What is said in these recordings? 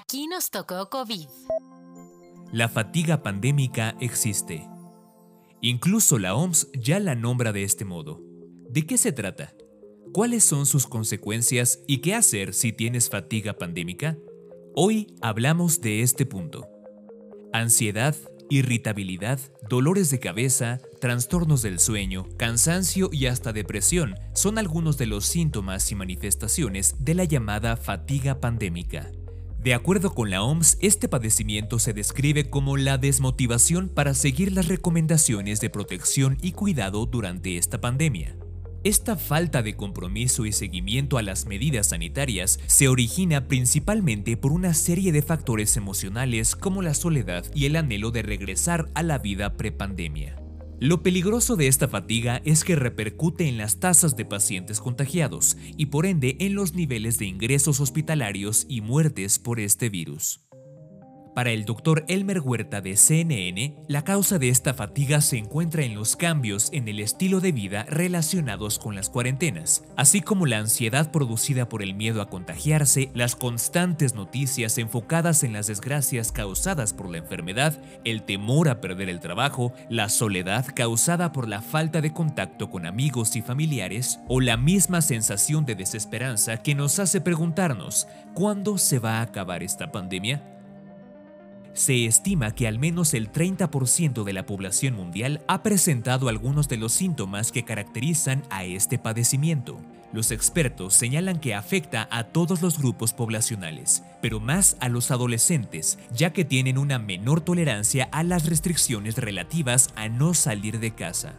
Aquí nos tocó COVID. La fatiga pandémica existe. Incluso la OMS ya la nombra de este modo. ¿De qué se trata? ¿Cuáles son sus consecuencias y qué hacer si tienes fatiga pandémica? Hoy hablamos de este punto. Ansiedad, irritabilidad, dolores de cabeza, trastornos del sueño, cansancio y hasta depresión son algunos de los síntomas y manifestaciones de la llamada fatiga pandémica. De acuerdo con la OMS, este padecimiento se describe como la desmotivación para seguir las recomendaciones de protección y cuidado durante esta pandemia. Esta falta de compromiso y seguimiento a las medidas sanitarias se origina principalmente por una serie de factores emocionales como la soledad y el anhelo de regresar a la vida prepandemia. Lo peligroso de esta fatiga es que repercute en las tasas de pacientes contagiados y por ende en los niveles de ingresos hospitalarios y muertes por este virus. Para el doctor Elmer Huerta de CNN, la causa de esta fatiga se encuentra en los cambios en el estilo de vida relacionados con las cuarentenas, así como la ansiedad producida por el miedo a contagiarse, las constantes noticias enfocadas en las desgracias causadas por la enfermedad, el temor a perder el trabajo, la soledad causada por la falta de contacto con amigos y familiares, o la misma sensación de desesperanza que nos hace preguntarnos, ¿cuándo se va a acabar esta pandemia? Se estima que al menos el 30% de la población mundial ha presentado algunos de los síntomas que caracterizan a este padecimiento. Los expertos señalan que afecta a todos los grupos poblacionales, pero más a los adolescentes, ya que tienen una menor tolerancia a las restricciones relativas a no salir de casa.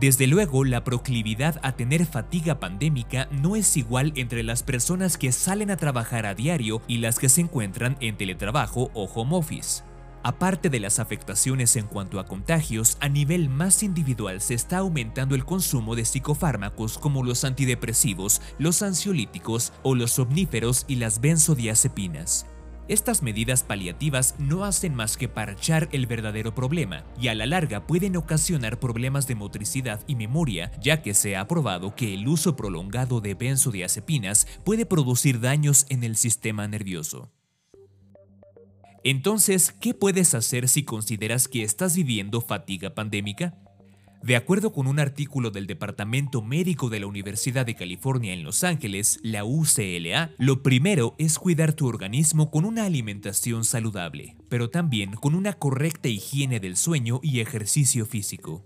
Desde luego, la proclividad a tener fatiga pandémica no es igual entre las personas que salen a trabajar a diario y las que se encuentran en teletrabajo o home office. Aparte de las afectaciones en cuanto a contagios, a nivel más individual se está aumentando el consumo de psicofármacos como los antidepresivos, los ansiolíticos o los somníferos y las benzodiazepinas. Estas medidas paliativas no hacen más que parchar el verdadero problema y a la larga pueden ocasionar problemas de motricidad y memoria, ya que se ha probado que el uso prolongado de benzodiazepinas puede producir daños en el sistema nervioso. Entonces, ¿qué puedes hacer si consideras que estás viviendo fatiga pandémica? De acuerdo con un artículo del Departamento Médico de la Universidad de California en Los Ángeles, la UCLA, lo primero es cuidar tu organismo con una alimentación saludable, pero también con una correcta higiene del sueño y ejercicio físico.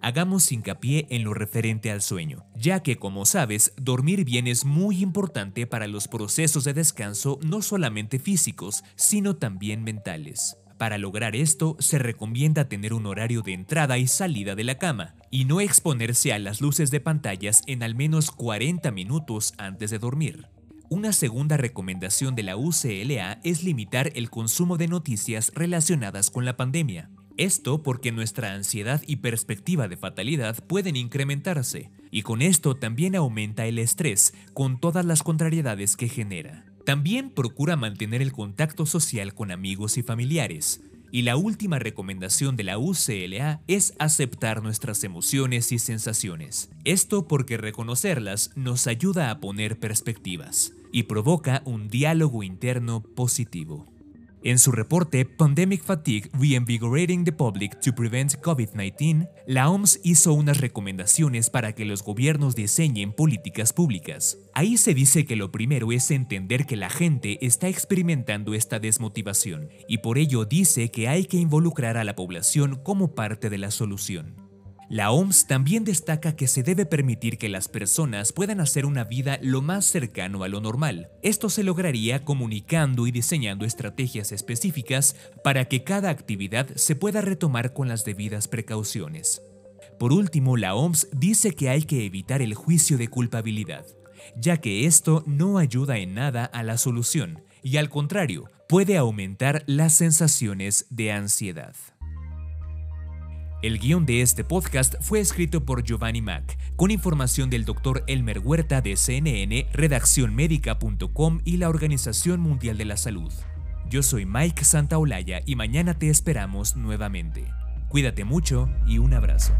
Hagamos hincapié en lo referente al sueño, ya que como sabes, dormir bien es muy importante para los procesos de descanso no solamente físicos, sino también mentales. Para lograr esto, se recomienda tener un horario de entrada y salida de la cama y no exponerse a las luces de pantallas en al menos 40 minutos antes de dormir. Una segunda recomendación de la UCLA es limitar el consumo de noticias relacionadas con la pandemia. Esto porque nuestra ansiedad y perspectiva de fatalidad pueden incrementarse, y con esto también aumenta el estrés con todas las contrariedades que genera. También procura mantener el contacto social con amigos y familiares. Y la última recomendación de la UCLA es aceptar nuestras emociones y sensaciones. Esto porque reconocerlas nos ayuda a poner perspectivas y provoca un diálogo interno positivo. En su reporte Pandemic Fatigue Reinvigorating the Public to Prevent COVID-19, la OMS hizo unas recomendaciones para que los gobiernos diseñen políticas públicas. Ahí se dice que lo primero es entender que la gente está experimentando esta desmotivación y por ello dice que hay que involucrar a la población como parte de la solución. La OMS también destaca que se debe permitir que las personas puedan hacer una vida lo más cercano a lo normal. Esto se lograría comunicando y diseñando estrategias específicas para que cada actividad se pueda retomar con las debidas precauciones. Por último, la OMS dice que hay que evitar el juicio de culpabilidad, ya que esto no ayuda en nada a la solución y al contrario, puede aumentar las sensaciones de ansiedad. El guion de este podcast fue escrito por Giovanni Mac, con información del Dr. Elmer Huerta de CNN, redaccionmedica.com y la Organización Mundial de la Salud. Yo soy Mike Santaolalla y mañana te esperamos nuevamente. Cuídate mucho y un abrazo.